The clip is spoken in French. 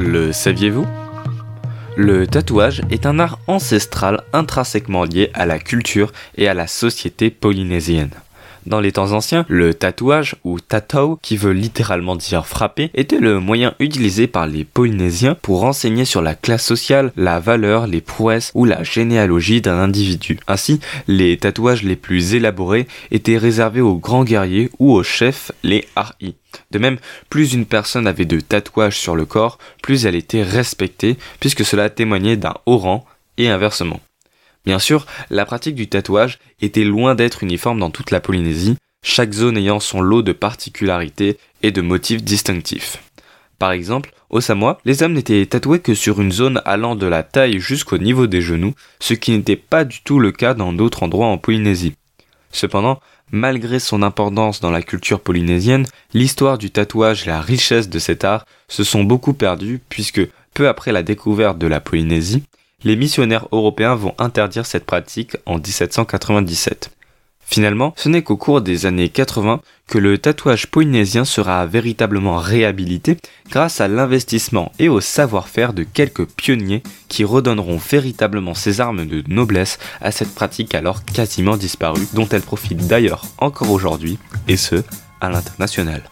Le saviez-vous? Le tatouage est un art ancestral intrinsèquement lié à la culture et à la société polynésienne. Dans les temps anciens, le tatouage ou tatou, qui veut littéralement dire frapper, était le moyen utilisé par les Polynésiens pour renseigner sur la classe sociale, la valeur, les prouesses ou la généalogie d'un individu. Ainsi, les tatouages les plus élaborés étaient réservés aux grands guerriers ou aux chefs, les Hari. De même, plus une personne avait de tatouages sur le corps, plus elle était respectée, puisque cela témoignait d'un haut rang, et inversement. Bien sûr, la pratique du tatouage était loin d'être uniforme dans toute la Polynésie, chaque zone ayant son lot de particularités et de motifs distinctifs. Par exemple, au Samoa, les hommes n'étaient tatoués que sur une zone allant de la taille jusqu'au niveau des genoux, ce qui n'était pas du tout le cas dans d'autres endroits en Polynésie. Cependant, malgré son importance dans la culture polynésienne, l'histoire du tatouage et la richesse de cet art se sont beaucoup perdues puisque, peu après la découverte de la Polynésie, les missionnaires européens vont interdire cette pratique en 1797. Finalement, ce n'est qu'au cours des années 80 que le tatouage polynésien sera véritablement réhabilité grâce à l'investissement et au savoir-faire de quelques pionniers qui redonneront véritablement ces armes de noblesse à cette pratique alors quasiment disparue dont elle profite d'ailleurs encore aujourd'hui, et ce, à l'international.